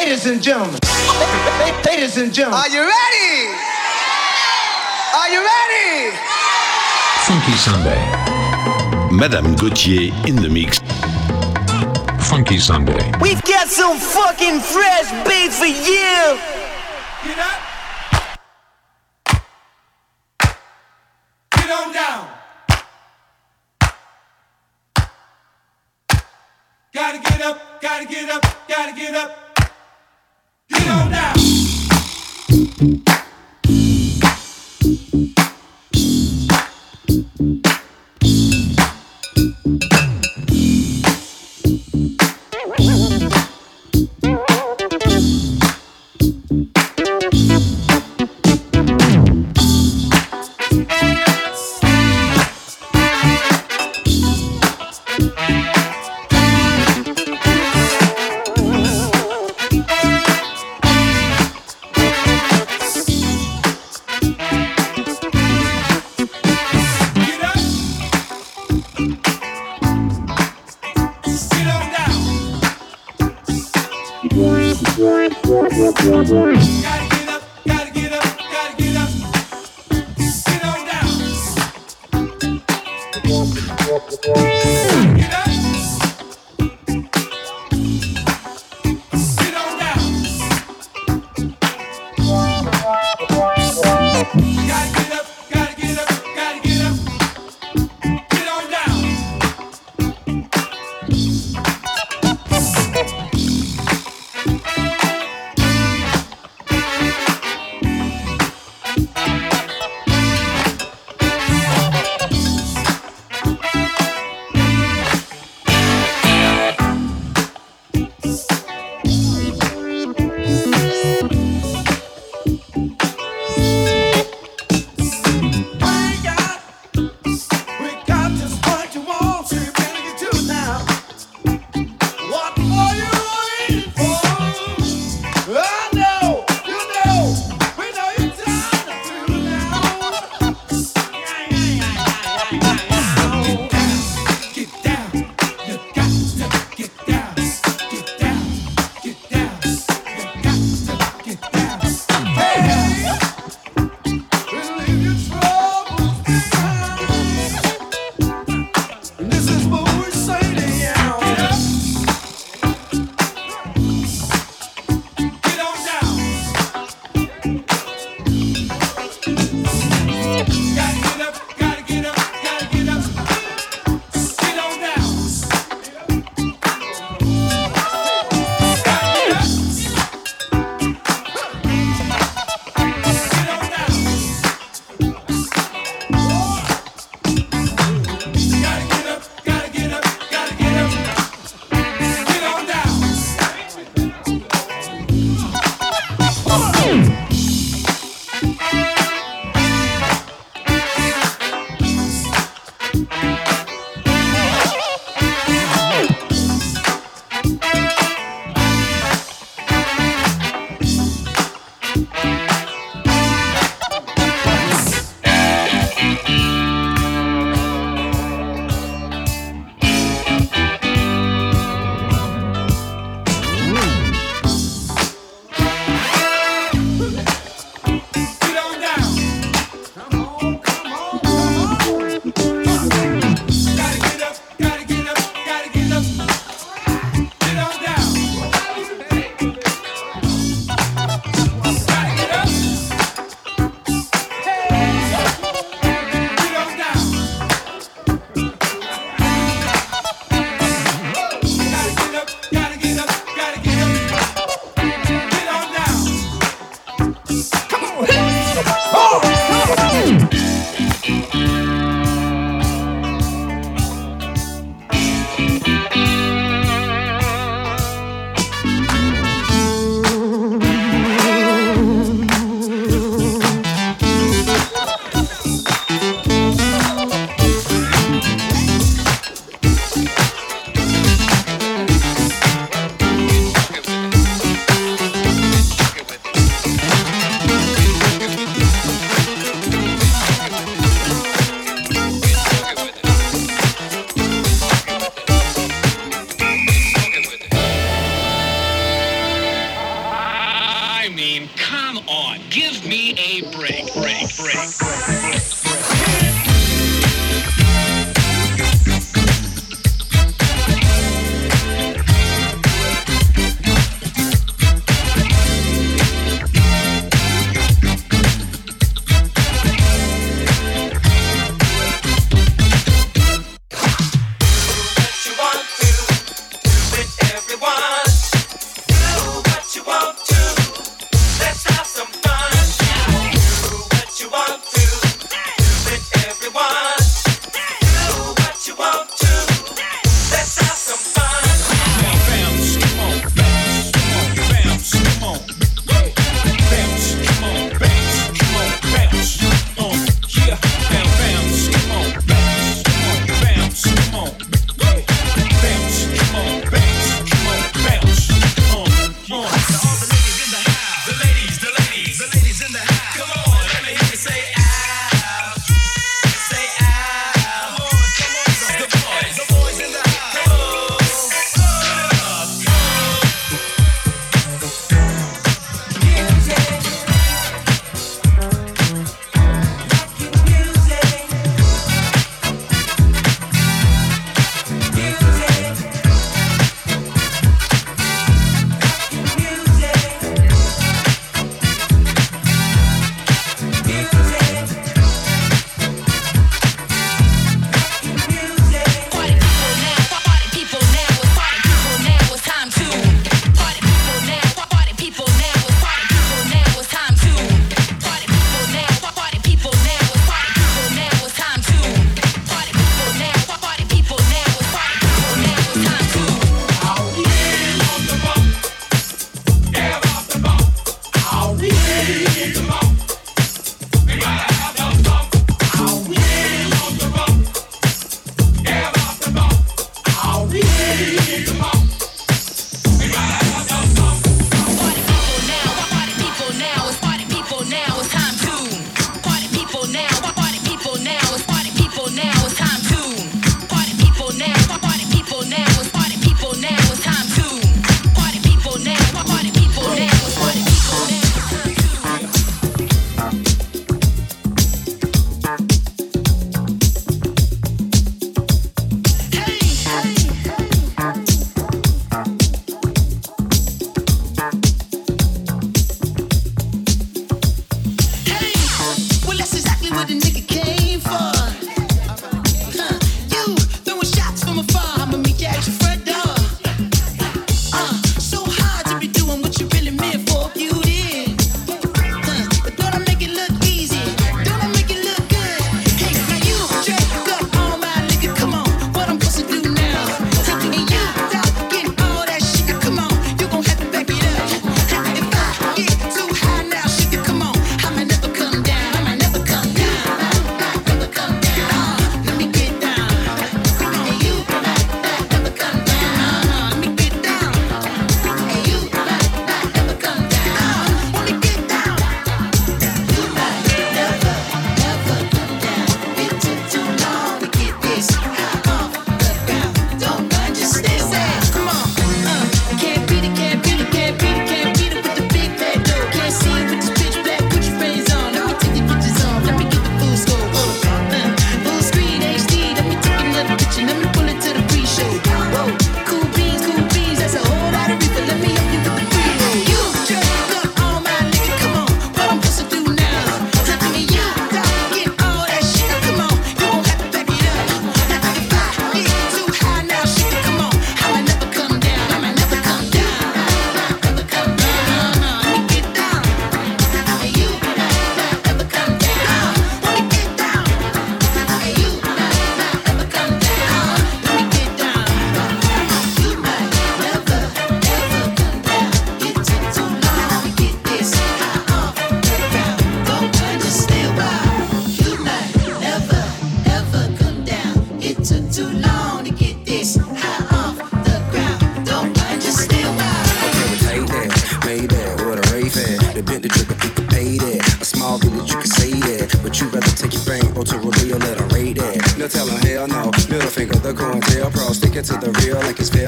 Ladies and gentlemen. Ladies and gentlemen. Are you ready? Are you ready? Funky Sunday. Madame Gauthier in the mix. Funky Sunday. We've got some fucking fresh beats for you. Get up. Get on down. Gotta get up, gotta get up, gotta get up. Get up.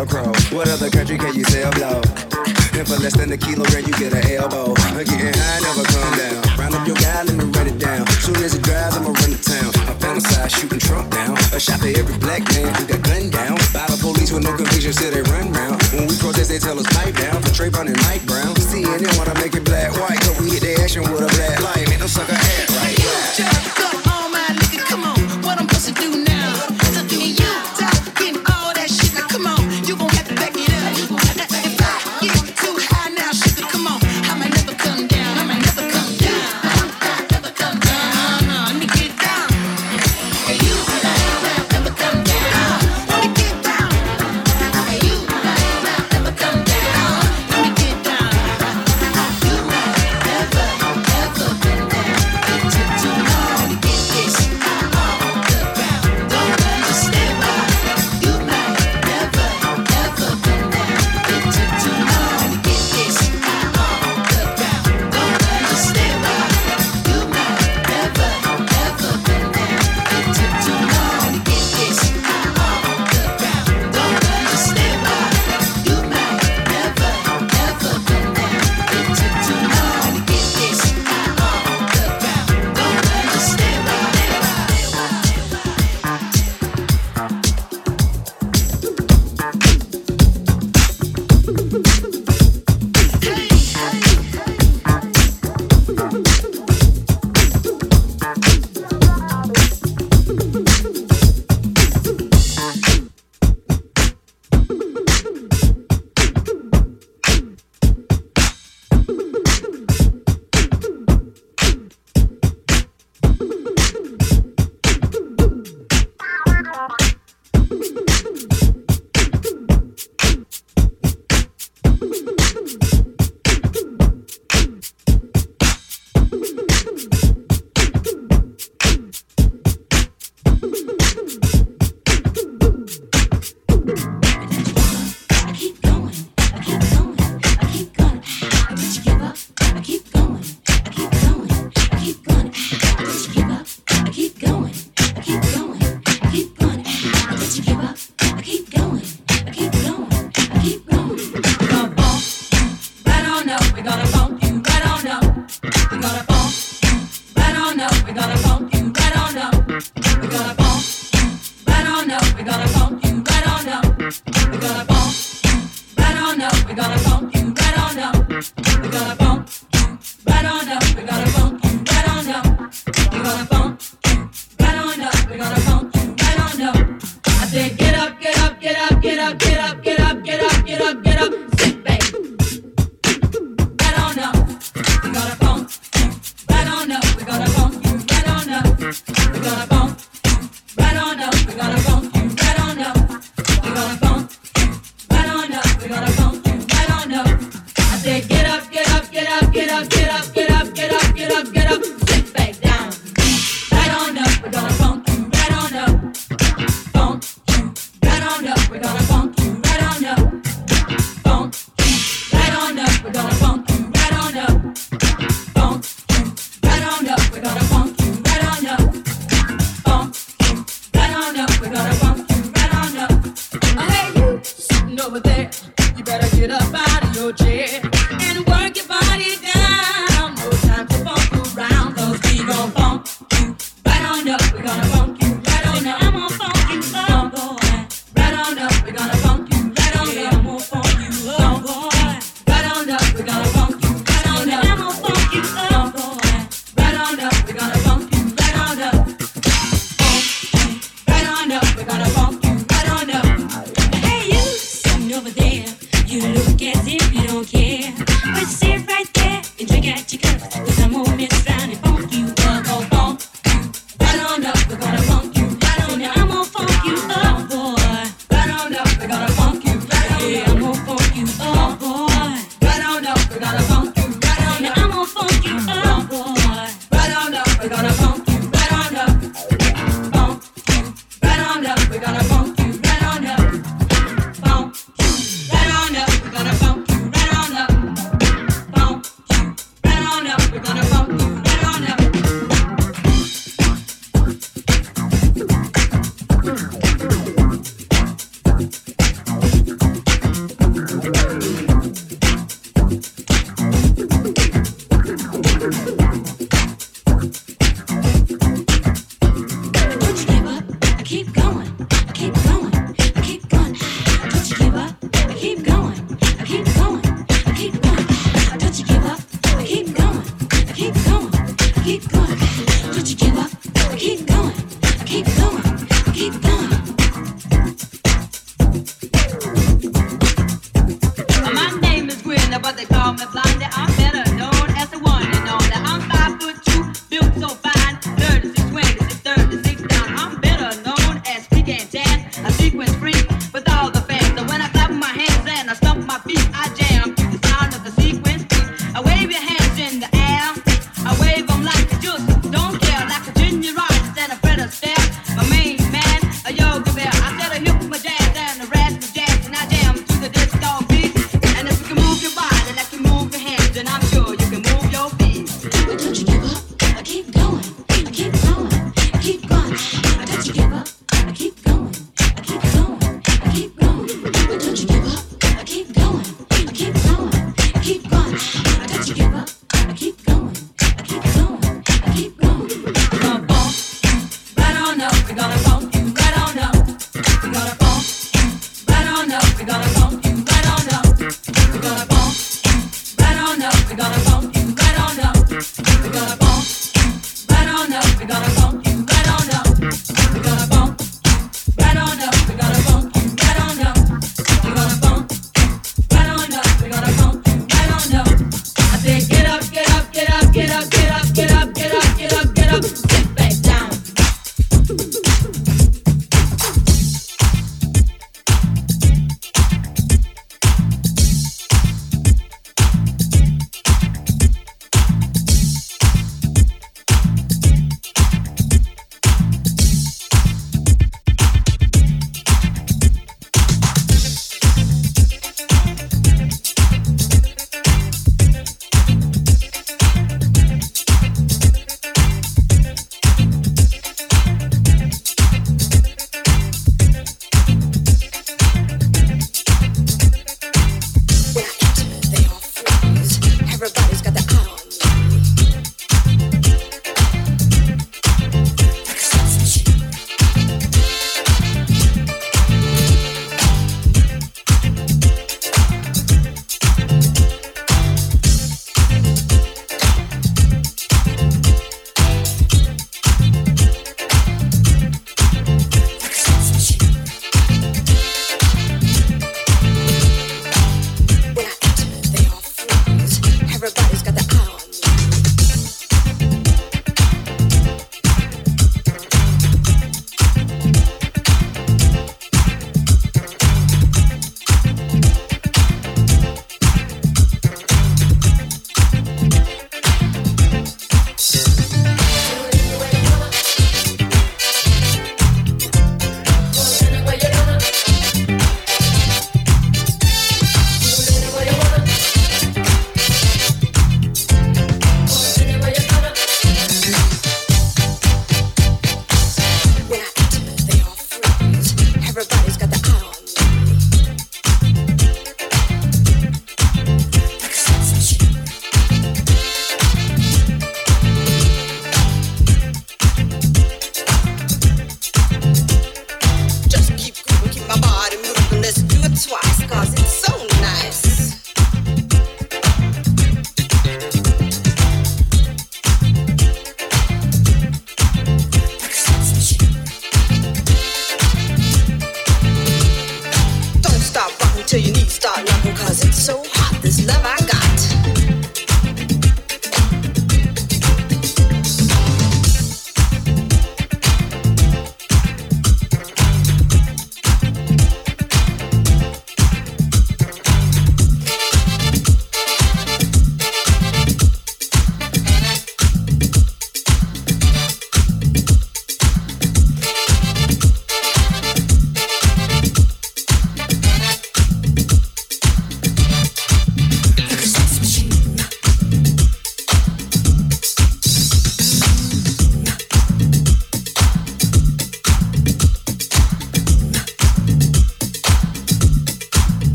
What other country can you sell blow? And for less than a kilogram, you get an elbow. I'm getting high, never come down. Round up your guy, let me write it down. Soon as it drives, I'ma run to town. I fantasize shooting Trump down. A shot for every black man who got gunned down. By the police with no conviction, still they run round. When we protest, they tell us pipe down. For Trayvon and Mike Brown. CNN, what I'm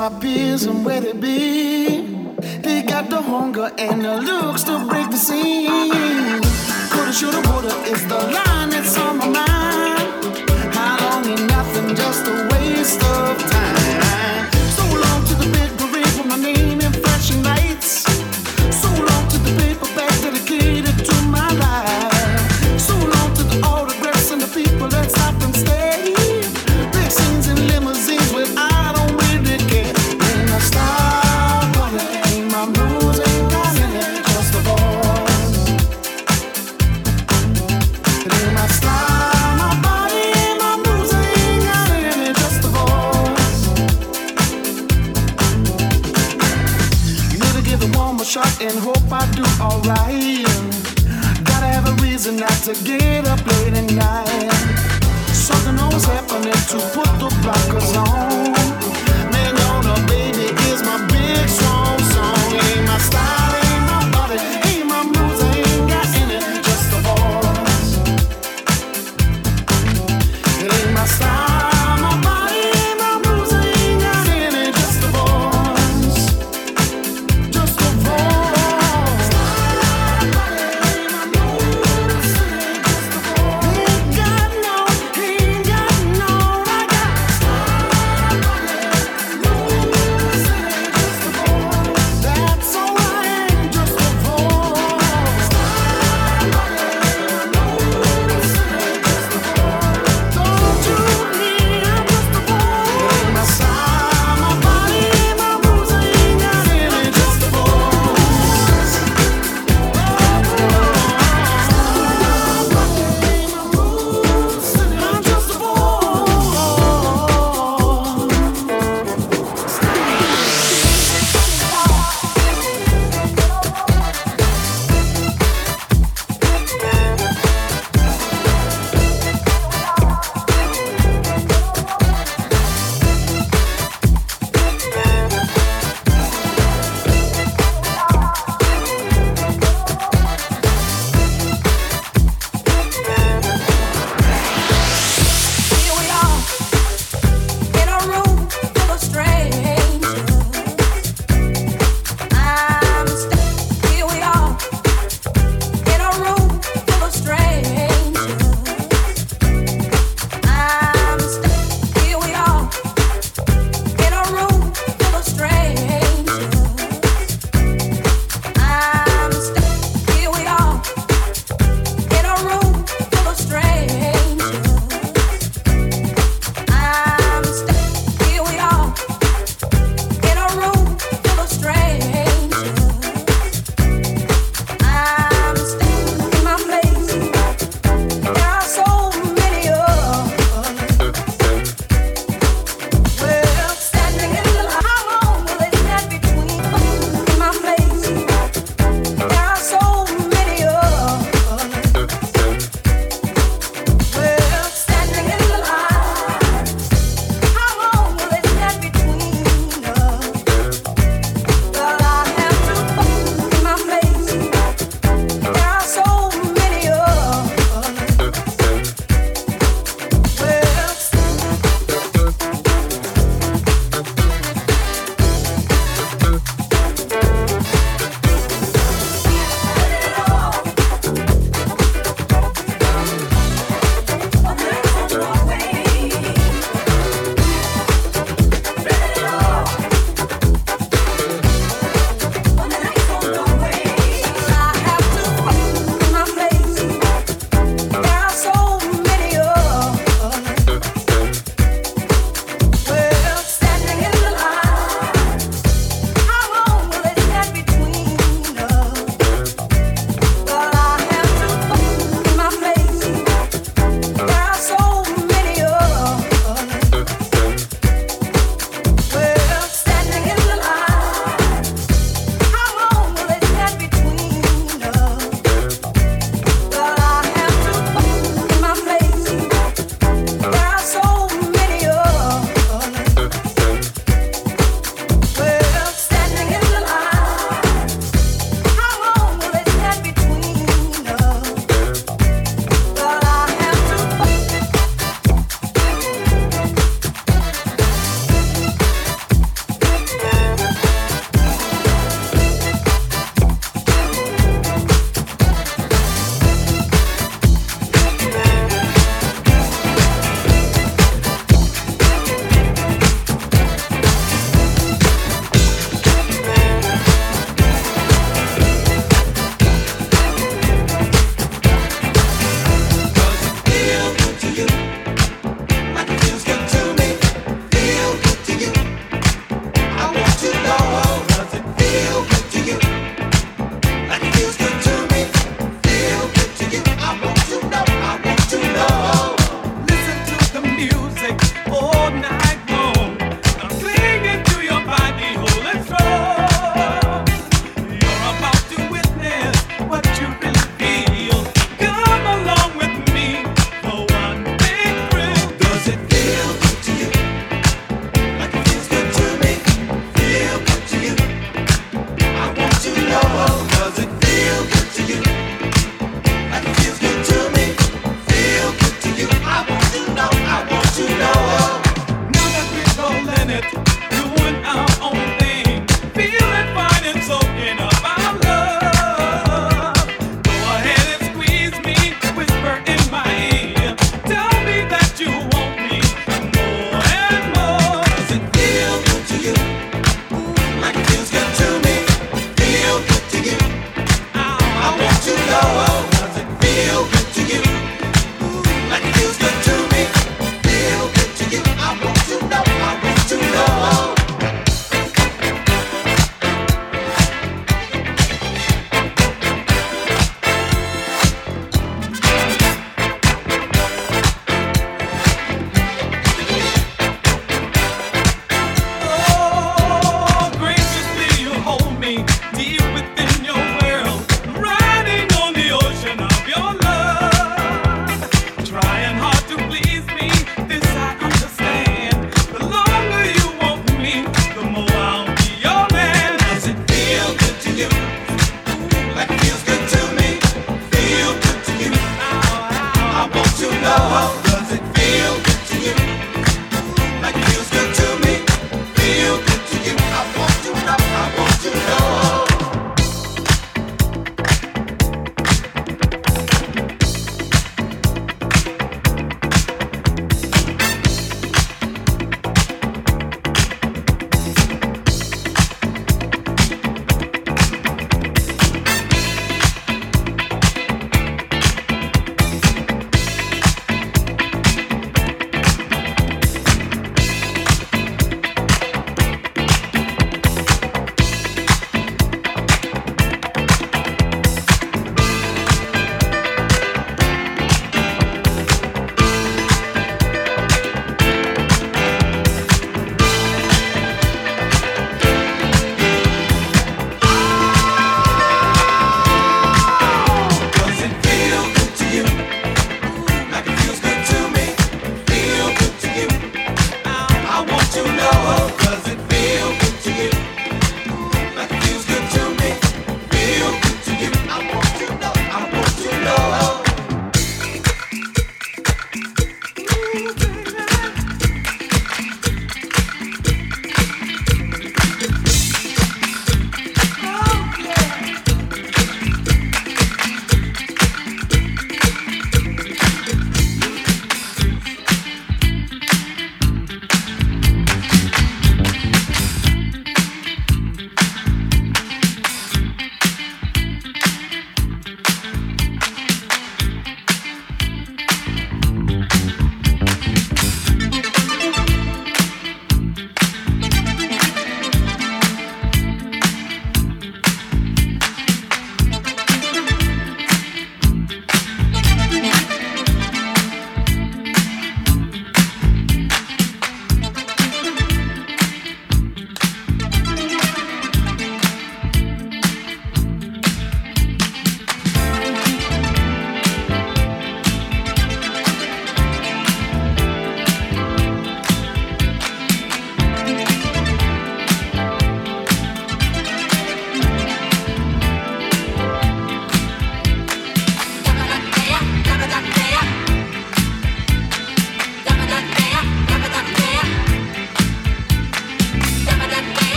my peers and where they be.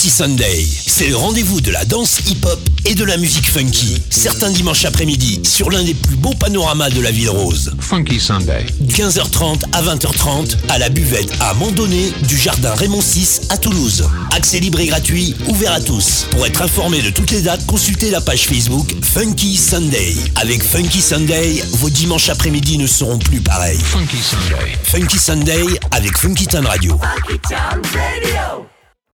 Funky Sunday, c'est le rendez-vous de la danse hip-hop et de la musique funky. Certains dimanches après-midi sur l'un des plus beaux panoramas de la ville rose. Funky Sunday. 15h30 à 20h30 à la buvette à Mandonné du jardin Raymond VI à Toulouse. Accès libre et gratuit, ouvert à tous. Pour être informé de toutes les dates, consultez la page Facebook Funky Sunday. Avec Funky Sunday, vos dimanches après-midi ne seront plus pareils. Funky Sunday. Funky Sunday avec Funky Town Radio. Funky Town Radio.